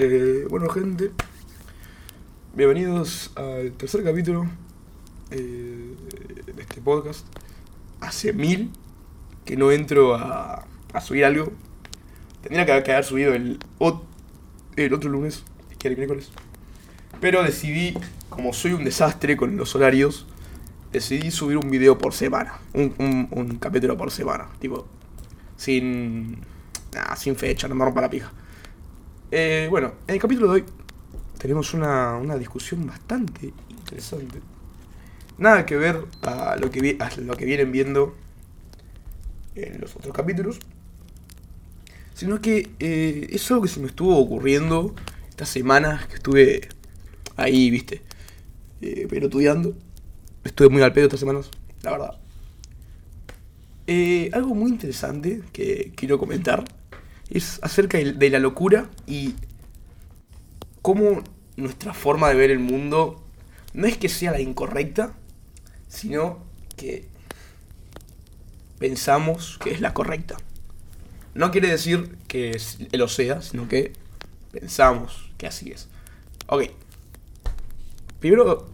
Eh, bueno, gente, bienvenidos al tercer capítulo eh, de este podcast. Hace mil que no entro a, a subir algo. Tendría que haber subido el, el otro lunes, que era el miércoles. Pero decidí, como soy un desastre con los horarios, decidí subir un video por semana. Un capítulo por semana. Tipo, sin. Nah, sin fecha, no me rompa la pija. Eh, bueno, en el capítulo de hoy tenemos una, una discusión bastante interesante. Nada que ver a lo que, vi- a lo que vienen viendo en los otros capítulos. Sino que eh, es algo que se me estuvo ocurriendo estas semanas que estuve ahí, viste, eh, pelotudeando. Estuve muy al pedo estas semanas, la verdad. Eh, algo muy interesante que quiero comentar es acerca de la locura y cómo nuestra forma de ver el mundo no es que sea la incorrecta, sino que pensamos que es la correcta. No quiere decir que lo sea, sino que pensamos que así es. Ok. Primero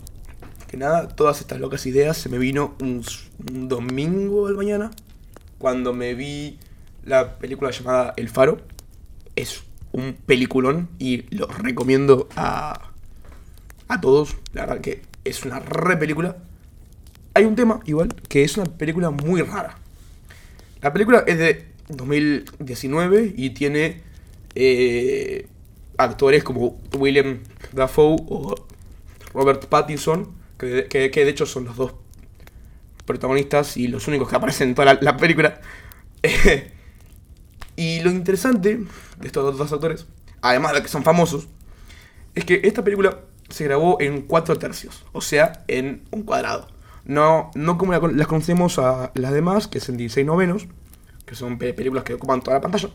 que nada, todas estas locas ideas se me vino un, un domingo al mañana cuando me vi la película llamada El Faro. Es un peliculón y lo recomiendo a, a todos. La verdad que es una re película. Hay un tema, igual, que es una película muy rara. La película es de 2019 y tiene eh, actores como William Dafoe o Robert Pattinson, que, que- de hecho son los dos protagonistas y los únicos que aparecen en toda la película. y lo interesante de estos dos actores, además de que son famosos, es que esta película se grabó en cuatro tercios, o sea, en un cuadrado. No, no como las conocemos a las demás, que es en 16 novenos, que son pe- películas que ocupan toda la pantalla.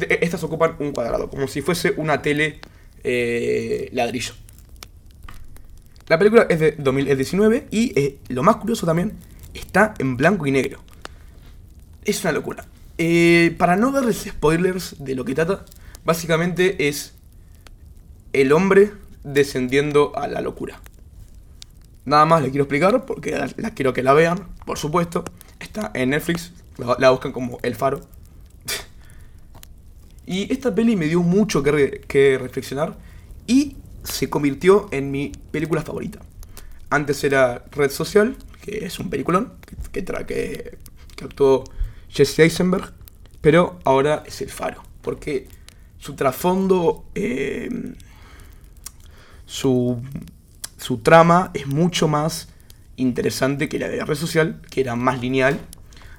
E, Estas ocupan un cuadrado, como si fuese una tele eh, ladrillo. La película es de 2019 y eh, lo más curioso también, está en blanco y negro. Es una locura. Eh, para no darles spoilers de lo que trata, básicamente es el hombre descendiendo a la locura. Nada más le quiero explicar porque la, la quiero que la vean, por supuesto. Está en Netflix, la, buscan como El Faro. y esta peli me dio mucho que, re- que reflexionar y se convirtió en mi película favorita. Antes era Red Social, que es un peliculón, que, que, que, que actuó Jesse Eisenberg, pero ahora es El Faro, porque su trasfondo, eh, su, su trama es mucho más interesante que la de Red Social, que era más lineal.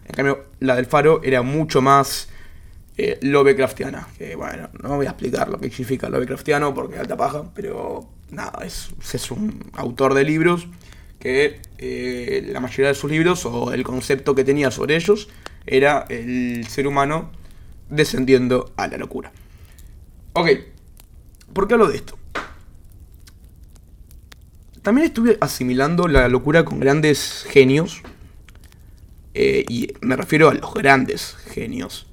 En cambio, la del Faro era mucho más eh, Lovecraftiana. Bueno, no voy a explicar lo que significa Lovecraftiano porque alta paja, pero nada, es, es un autor de libros que eh, la mayoría de sus libros o el concepto que tenía sobre ellos era el ser humano descendiendo a la locura. Ok, ¿por qué hablo de esto? También estuve asimilando la locura con grandes genios. eh, y me refiero a los grandes genios.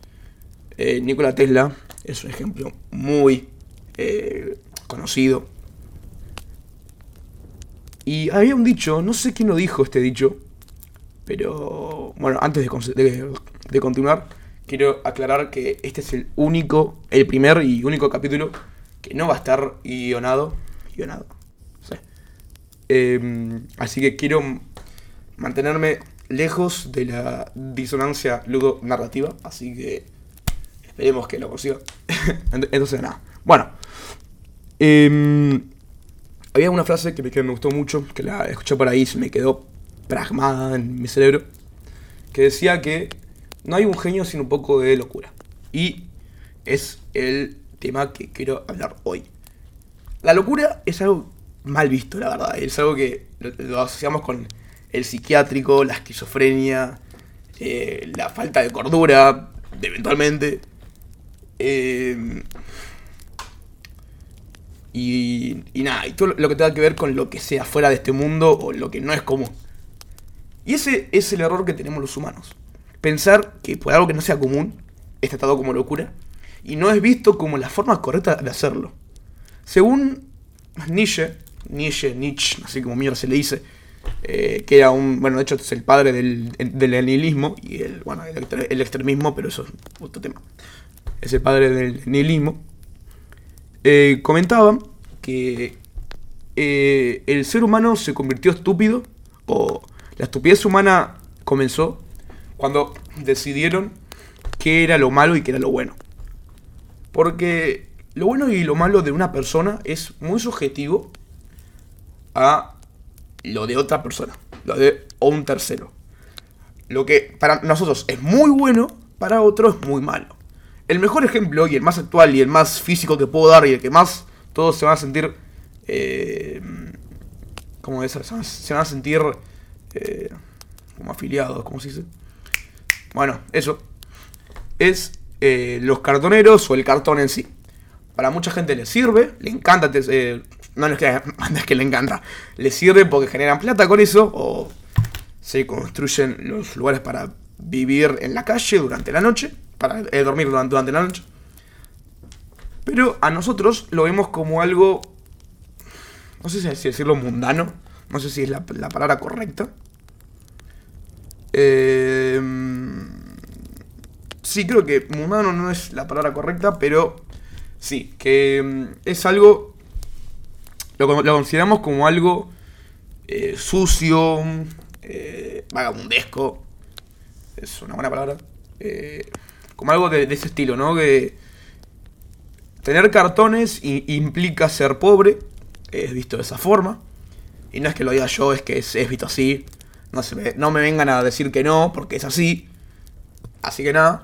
Eh, Nikola Tesla es un ejemplo muy eh, conocido. Y había un dicho, no sé quién lo dijo este dicho, pero bueno, antes de, de- continuar, quiero aclarar que este es el único, el primer y único capítulo que no va a estar guionado. Guionado, sí. Eh, así que quiero mantenerme lejos de la disonancia ludo narrativa, así que esperemos que lo consiga. Ent- Entonces, nada. Bueno, em, había una frase que me, que me gustó mucho, que la escuché por ahí me quedó pragmada en mi cerebro, que decía que no hay un genio sin un poco de locura. Y es el tema que quiero hablar hoy. La locura es algo mal visto, la verdad. Es algo que lo, asociamos con el psiquiátrico, la esquizofrenia, eh, la falta de cordura, eventualmente. Eh, y, y nada, y todo lo que tenga que ver con lo que sea fuera de este mundo o lo que no es común. Y ese es el error que tenemos los humanos. Pensar que por algo que no sea común es tratado como locura y no es visto como la forma correcta de hacerlo. Según Nietzsche, Nietzsche, Nietzsche, así como mierda se le dice, eh, que era un, bueno, de hecho es el padre del, del nihilismo y el, bueno, el, extremismo, pero eso es otro tema. Es el padre del nihilismo. Eh, comentaba que eh, el ser humano se convirtió estúpido, o la estupidez humana comenzó cuando decidieron qué era lo malo y qué era lo bueno. Porque lo bueno y lo malo de una persona es muy subjetivo a lo de otra persona, lo de un tercero. Lo que para nosotros es muy bueno, para otros es muy malo. El mejor ejemplo y el más actual y el más físico que puedo dar y el que más todos se van a sentir... Eh, como es, se van a sentir eh, como afiliados, como se dice. Bueno, eso. Es eh, los cartoneros o el cartón en sí. Para mucha gente le sirve, le encanta, eh, no es que, es que le encanta, le sirve porque generan plata con eso o se construyen los lugares para vivir en la calle durante la noche, para eh, dormir durante la noche. Pero a nosotros lo vemos como algo, no sé si decirlo mundano, no sé si es la, la palabra correcta. Eh, sí, creo que mundano no es la palabra correcta, pero sí, que mm, es algo, lo, consideramos como algo eh, sucio, eh, vagabundesco, es una buena palabra, eh, como algo de, ese estilo, ¿no? Que tener cartones implica ser pobre, es visto de esa forma, y no es que lo diga yo, es que es, es visto así, no, se me, no me vengan a decir que no, porque es así. Así que nada.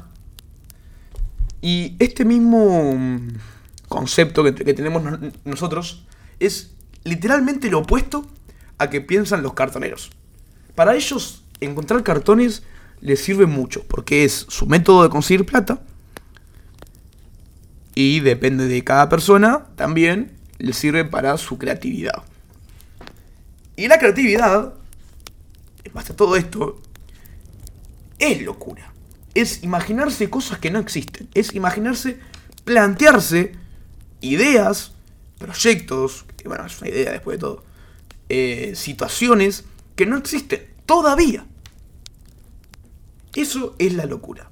Y este mismo concepto que, tenemos nosotros es literalmente lo opuesto a que piensan los cartoneros. Para ellos, encontrar cartones les sirve mucho, porque es su método de conseguir plata. Y depende de cada persona, también les sirve para su creatividad. Y la creatividad basta todo esto, es locura. Es imaginarse cosas que no existen. Es imaginarse, plantearse ideas, proyectos, que bueno, es una idea después de todo, eh, situaciones que no existen todavía. Eso es la locura.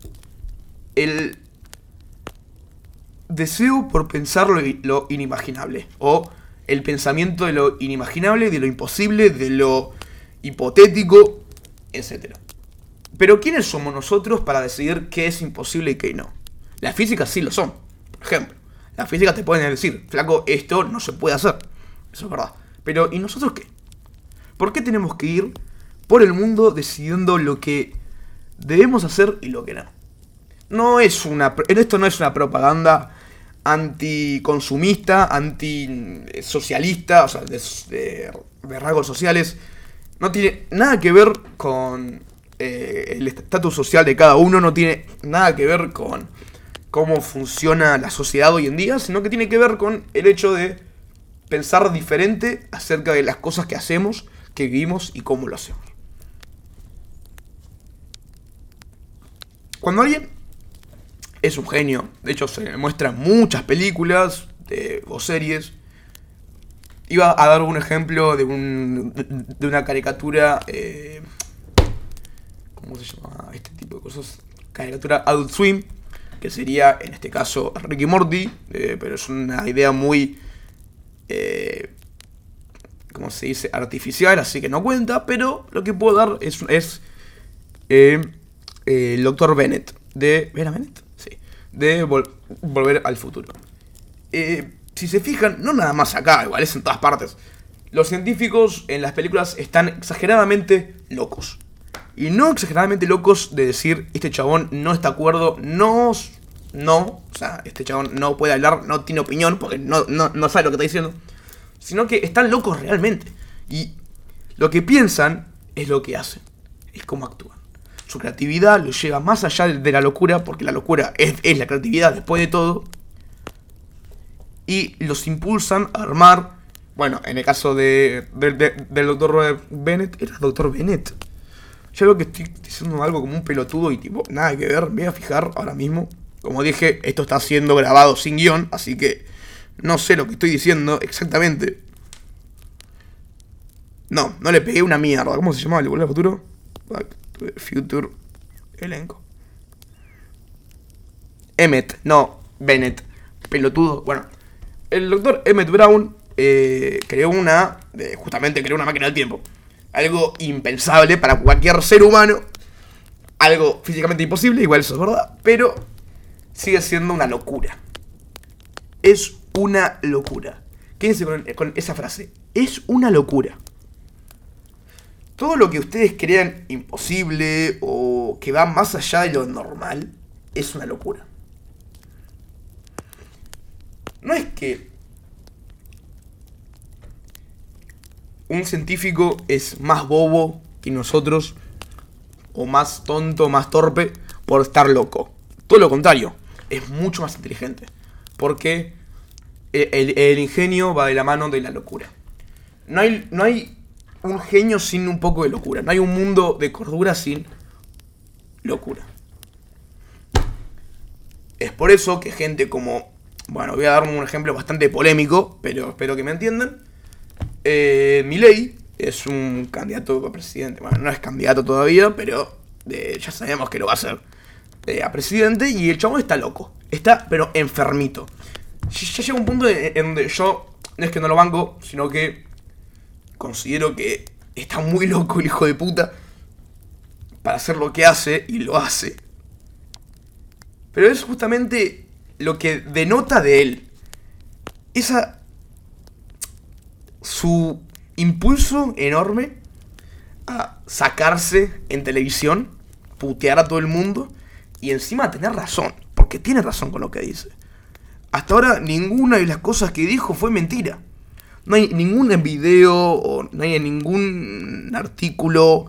El deseo por pensar lo, lo, inimaginable. O el pensamiento de lo inimaginable, de lo imposible, de lo hipotético, etc. Pero ¿quiénes somos nosotros para decidir qué es imposible y qué no? Las físicas sí lo son. Por ejemplo, las físicas te pueden decir, flaco, esto no se puede hacer. Eso es verdad. Pero ¿y nosotros qué? ¿Por qué tenemos que ir por el mundo decidiendo lo que debemos hacer y lo que no? No es una. Esto no es una propaganda anticonsumista, antisocialista, o sea, de rasgos sociales no tiene nada que ver con eh, el estatus social de cada uno, no tiene nada que ver con cómo funciona la sociedad hoy en día, sino que tiene que ver con el hecho de pensar diferente acerca de las cosas que hacemos, que vivimos y cómo lo hacemos. Cuando alguien es un genio, de hecho se muestran muchas películas o series Iba a dar un ejemplo de, un, de una caricatura. Eh, ¿Cómo se llama este tipo de cosas? Caricatura Adult Swim, que sería en este caso Ricky Morty, eh, pero es una idea muy. Eh, ¿Cómo se dice? Artificial, así que no cuenta, pero lo que puedo dar es. es eh, el Dr. Bennett. De. ¿Era Bennett? De Volver al Futuro. Eh si se fijan, no nada más acá, igual es en todas partes. Los científicos en las películas están exageradamente locos. Y no exageradamente locos de decir, este chabón no está de acuerdo, no, no, o sea, este chabón no puede hablar, no tiene opinión, porque no, no, sabe lo que está diciendo. Sino que están locos realmente. Y lo que piensan es lo que hacen, es cómo actúan. Su creatividad lo lleva más allá de la locura, porque la locura es, la creatividad después de todo, y los impulsan a armar. Bueno, en el caso de, del doctor Bennett, era doctor Bennett. Yo veo que estoy diciendo algo como un pelotudo y tipo, nada que ver, me voy a fijar ahora mismo. Como dije, esto está siendo grabado sin guion, así que No sé lo que estoy diciendo exactamente. No, no le pegué una mierda. ¿Cómo se llamaba el Volver Futuro? Future elenco. Emmet, no, Bennett. Pelotudo. Bueno, el doctor Emmett Brown eh, creó una. eh, justamente creó una máquina del tiempo. Algo impensable para cualquier ser humano. Algo físicamente imposible, igual eso es verdad. Pero sigue siendo una locura. Es una locura. Quédense con esa frase. Es una locura. Todo lo que ustedes crean imposible o que va más allá de lo normal es una locura. No es que un científico es más bobo que nosotros o más tonto, más torpe por estar loco. Todo lo contrario, es mucho más inteligente. Porque el, ingenio va de la mano de la locura. No hay, no hay un genio sin un poco de locura. No hay un mundo de cordura sin locura. Es por eso que gente como... Bueno, voy a dar un ejemplo bastante polémico, pero espero que me entiendan. Eh, Milei es un candidato a presidente. Bueno, no es candidato todavía, pero eh, ya sabemos que lo va a ser eh, a presidente. Y el chabón está loco. Está, pero enfermito. Ya, llega un punto en donde yo no es que no lo banco, sino que considero que está muy loco el hijo de puta para hacer lo que hace y lo hace. Pero es justamente lo que denota de él. Esa su impulso enorme a sacarse en televisión, putear a todo el mundo y encima tener razón, porque tiene razón con lo que dice. Hasta ahora ninguna de las cosas que dijo fue mentira. No hay ningún video o no hay ningún artículo,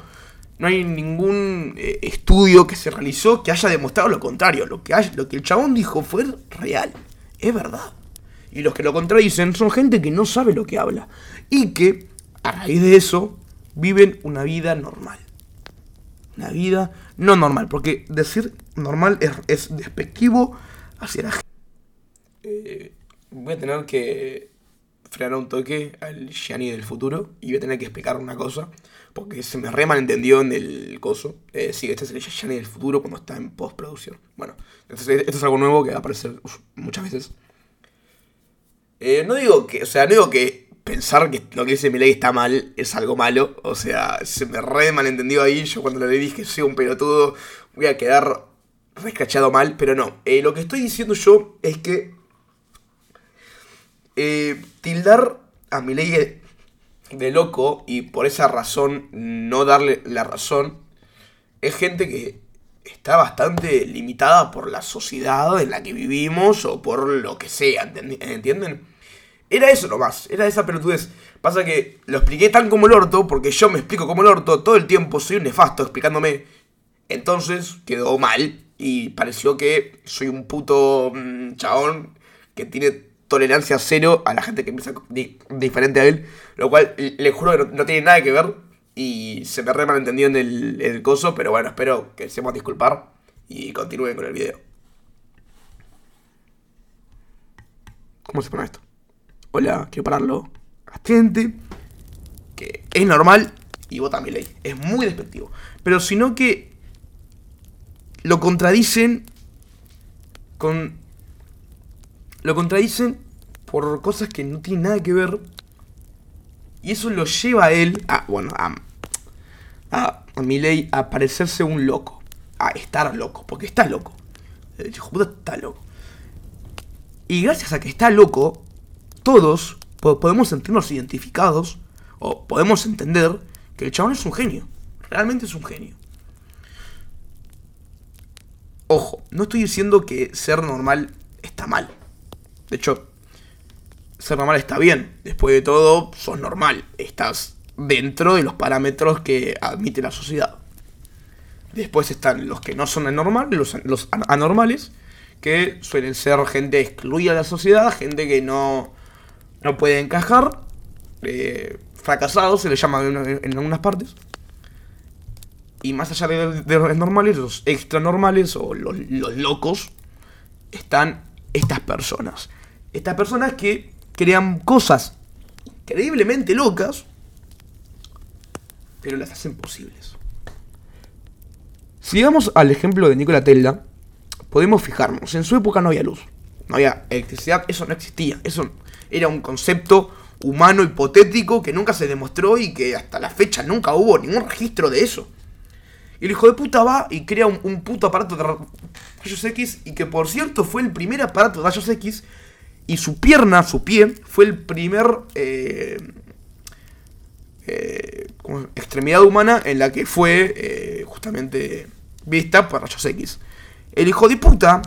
no hay ningún eh, estudio que se realizó que haya demostrado lo contrario. Lo que, lo que el chabón dijo fue real, es verdad. Y los que lo contradicen son gente que no sabe lo que habla. Y que, a raíz de eso, viven una vida normal. Una vida no normal. Porque decir normal es, es despectivo hacia la gente. Eh, voy a tener que frenar un toque al Gianni del futuro. Y voy a tener que explicar una cosa. Porque se me re malentendió en el coso. Eh, sí, este es el Gianni del futuro cuando está en postproducción. Bueno, entonces esto es algo nuevo que va a aparecer muchas veces. Eh, no digo que, o sea, no digo que pensar que lo que dice Milei está mal es algo malo. O sea, se me re malentendió ahí. Yo cuando le dije soy un pelotudo, voy a quedar rescachado mal. Pero no, Eh, lo que estoy diciendo yo es que eh, tildar a Milei de, de loco y por esa razón no darle la razón es gente que está bastante limitada por la sociedad en la que vivimos o por lo que sea, ¿entendi- ¿entienden? Era eso nomás, era esa pelotudez. Pasa que lo expliqué tan como el orto, porque yo me explico como el orto todo el tiempo, soy un nefasto explicándome. Entonces quedó mal y pareció que soy un puto mm, chabón que tiene tolerancia cero a la gente que piensa di- diferente a él. Lo cual le juro que no, tiene nada que ver y se me re malentendió en el, el coso, pero bueno, espero que seamos disculpar y continúen con el video. ¿Cómo se pone esto? Hola, quiero pararlo. Atente. Que es normal y vota mi ley. Es muy despectivo. Pero sino que lo contradicen con. Lo contradicen por cosas que no tienen nada que ver. Y eso lo lleva a él a. Bueno, a. A, a Milei a parecerse un loco. A estar loco. Porque está loco. El hijo está loco. Y gracias a que está loco, todos po- podemos sentirnos identificados o podemos entender que el chabón es un genio. Realmente es un genio. Ojo, no estoy diciendo que ser normal está mal. De hecho, ser normal está bien. Después de todo, sos normal. Estás dentro de los parámetros que admite la sociedad. Después están los que no son anormales, los, los an- anormales, que suelen ser gente excluida de la sociedad, gente que no, no puede encajar, eh, fracasados se les llama en, algunas partes. Y más allá de, los normales, los extra normales o los, los locos, están estas personas. Estas personas que crean cosas increíblemente locas, pero las hacen posibles. Si vamos al ejemplo de Nikola Tesla, podemos fijarnos, en su época no había luz, no había electricidad, eso no existía, eso era un concepto humano hipotético que nunca se demostró y que hasta la fecha nunca hubo ningún registro de eso. Y el hijo de puta va y crea un, puto aparato de rayos X y que por cierto fue el primer aparato de rayos X y su pierna, su pie, fue el primer eh, eh, extremidad humana en la que fue eh, justamente vista por rayos X. El hijo de puta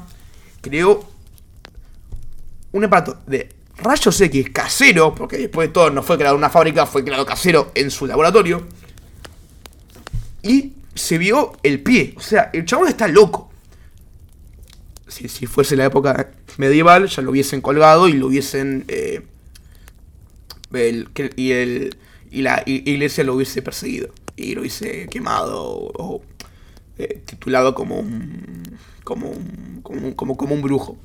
creó un aparato de rayos X casero, porque después de todo no fue creado en una fábrica, fue creado casero en su laboratorio. Y se vio el pie. O sea, el chabón está loco. Si, si fuese la época medieval, ya lo hubiesen colgado y lo hubiesen. Eh, y, el, y la iglesia lo hubiese perseguido. Y lo hubiese quemado o, eh, titulado como un, como un, como como, un brujo.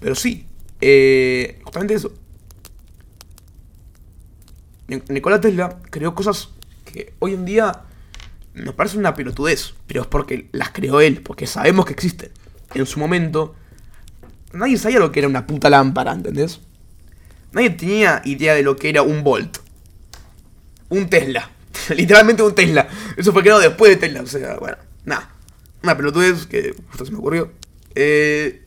Pero sí, eh, justamente eso. Nikola Tesla creó cosas que hoy en día nos parecen una pelotudez, pero es porque las creó él, porque sabemos que existen. En su momento, nadie sabía lo que era una puta lámpara, ¿entendés? Nadie tenía idea de lo que era un Volt. Un Tesla. Literalmente un Tesla. Eso fue creado después de Tesla. O sea, bueno, nada. Una pelotudez que justo se me ocurrió. Eh,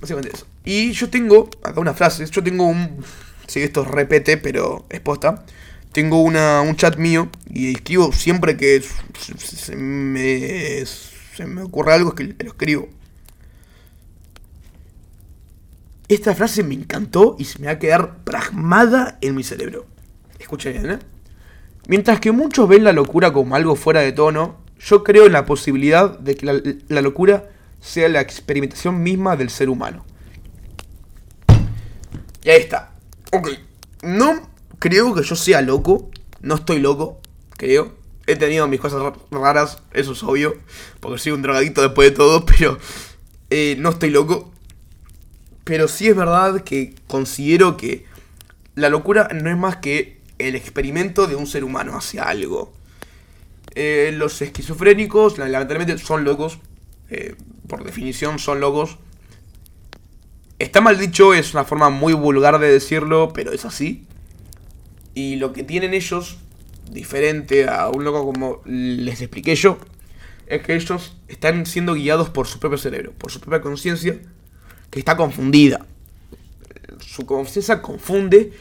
básicamente eso. Y yo tengo, acá una frase, yo tengo un... Sí, esto repete, pero es posta. Tengo una, un chat mío y escribo siempre que se me, se me ocurre algo, que lo escribo. Esta frase me encantó y se me va a quedar pragmada en mi cerebro. Escuchen bien, ¿eh? Mientras que muchos ven la locura como algo fuera de tono, yo creo en la posibilidad de que la, la locura sea la experimentación misma del ser humano. Y ahí está. Ok. No creo que yo sea loco. No estoy loco, creo. He tenido mis cosas raras, eso es obvio. Porque soy un drogadito después de todo, pero eh, no estoy loco. Pero sí es verdad que considero que la locura no es más que el experimento de un ser humano hacia algo. Eh, los esquizofrénicos, lamentablemente, son locos. Eh, por definición, son locos. Está mal dicho, es una forma muy vulgar de decirlo, pero es así. Y lo que tienen ellos, diferente a un loco como les expliqué yo, es que ellos están siendo guiados por su propio cerebro, por su propia conciencia, que está confundida. Su conciencia confunde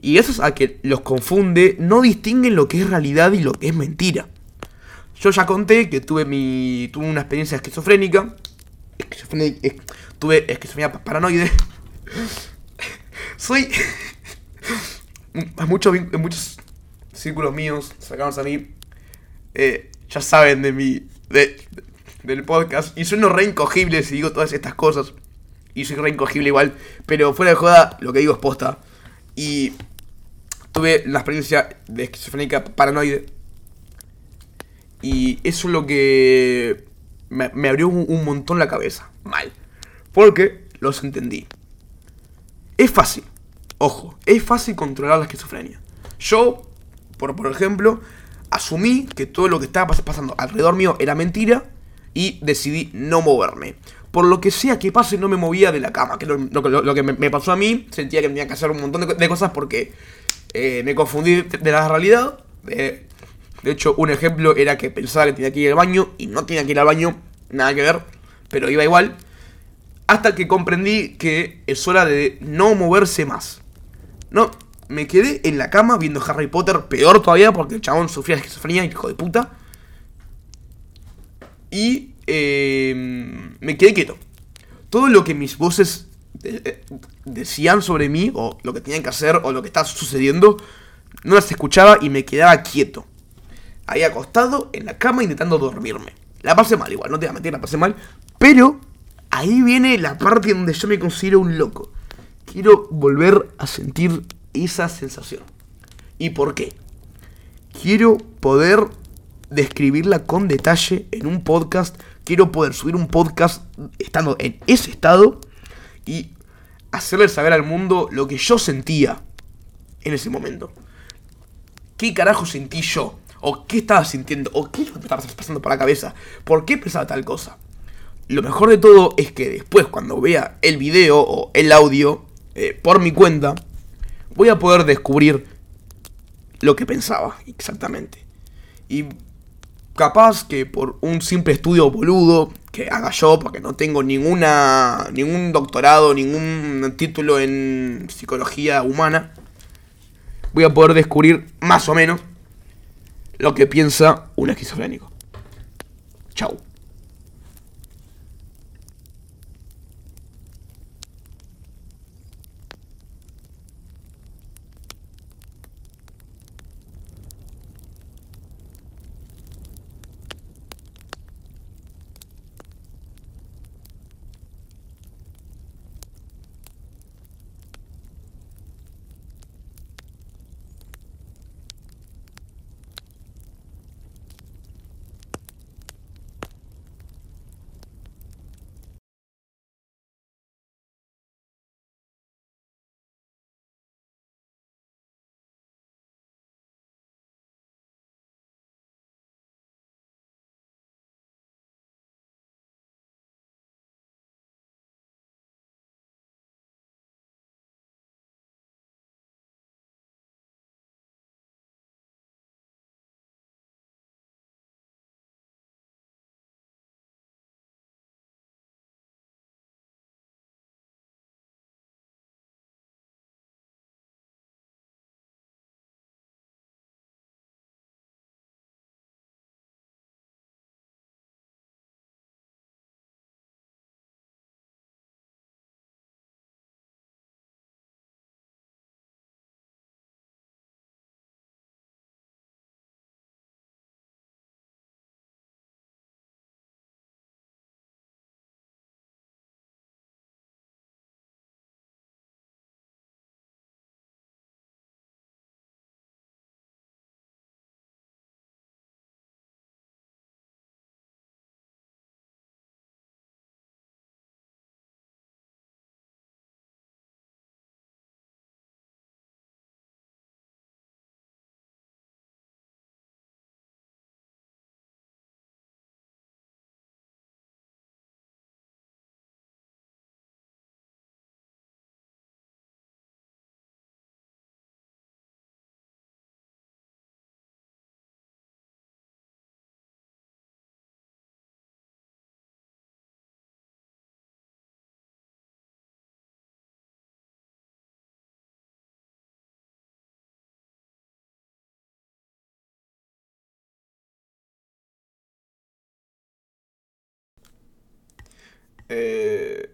y eso a que los confunde, no distinguen lo que es realidad y lo que es mentira. Yo ya conté que tuve mi tuve una experiencia esquizofrénica. esquizofrénica tuve esquizofrenia paranoide. Soy. muchos, en muchos círculos míos, cercanos a mí, ya saben de mi. De, del podcast. Y soy no re incogible si digo todas estas cosas. Y soy re incogible igual. Pero fuera de joda, lo que digo es posta. Y tuve la experiencia de esquizofrénica paranoide. Y eso es lo que me, abrió un montón la cabeza. Mal. Porque los entendí. Es fácil, ojo, es fácil controlar la esquizofrenia. Yo, por, por ejemplo, asumí que todo lo que estaba pasando alrededor mío era mentira y decidí no moverme. Por lo que sea que pase, no me movía de la cama. Que lo, lo, que me, pasó a mí, sentía que tenía que hacer un montón de, cosas porque eh, me confundí de la realidad. de hecho, un ejemplo era que pensaba que tenía que ir al baño y no tenía que ir al baño, nada que ver, pero iba igual. Hasta que comprendí que es hora de no moverse más. No, me quedé en la cama viendo Harry Potter, peor todavía porque el chabón sufría esquizofrenia, hijo de puta. Y eh, me quedé quieto. Todo lo que mis voces eh, decían sobre mí, o lo que tenían que hacer, o lo que estaba sucediendo, no las escuchaba y me quedaba quieto. Ahí acostado en la cama intentando dormirme. La pasé mal igual, no te voy a mentir, la pasé mal. Pero ahí viene la parte donde yo me considero un loco. Quiero volver a sentir esa sensación. ¿Y por qué? Quiero poder describirla con detalle en un podcast. Quiero poder subir un podcast estando en ese estado y hacerle saber al mundo lo que yo sentía en ese momento. ¿Qué carajo sentí yo? ¿O qué estaba sintiendo? ¿O qué me estaba pasando por la cabeza? ¿Por qué pensaba tal cosa? Lo mejor de todo es que después cuando vea el video o el audio eh, por mi cuenta, voy a poder descubrir lo que pensaba exactamente. Y capaz que por un simple estudio boludo que haga yo, porque no tengo ninguna ningún doctorado, ningún título en psicología humana, voy a poder descubrir más o menos lo que piensa un esquizofrénico. Chau. Eh,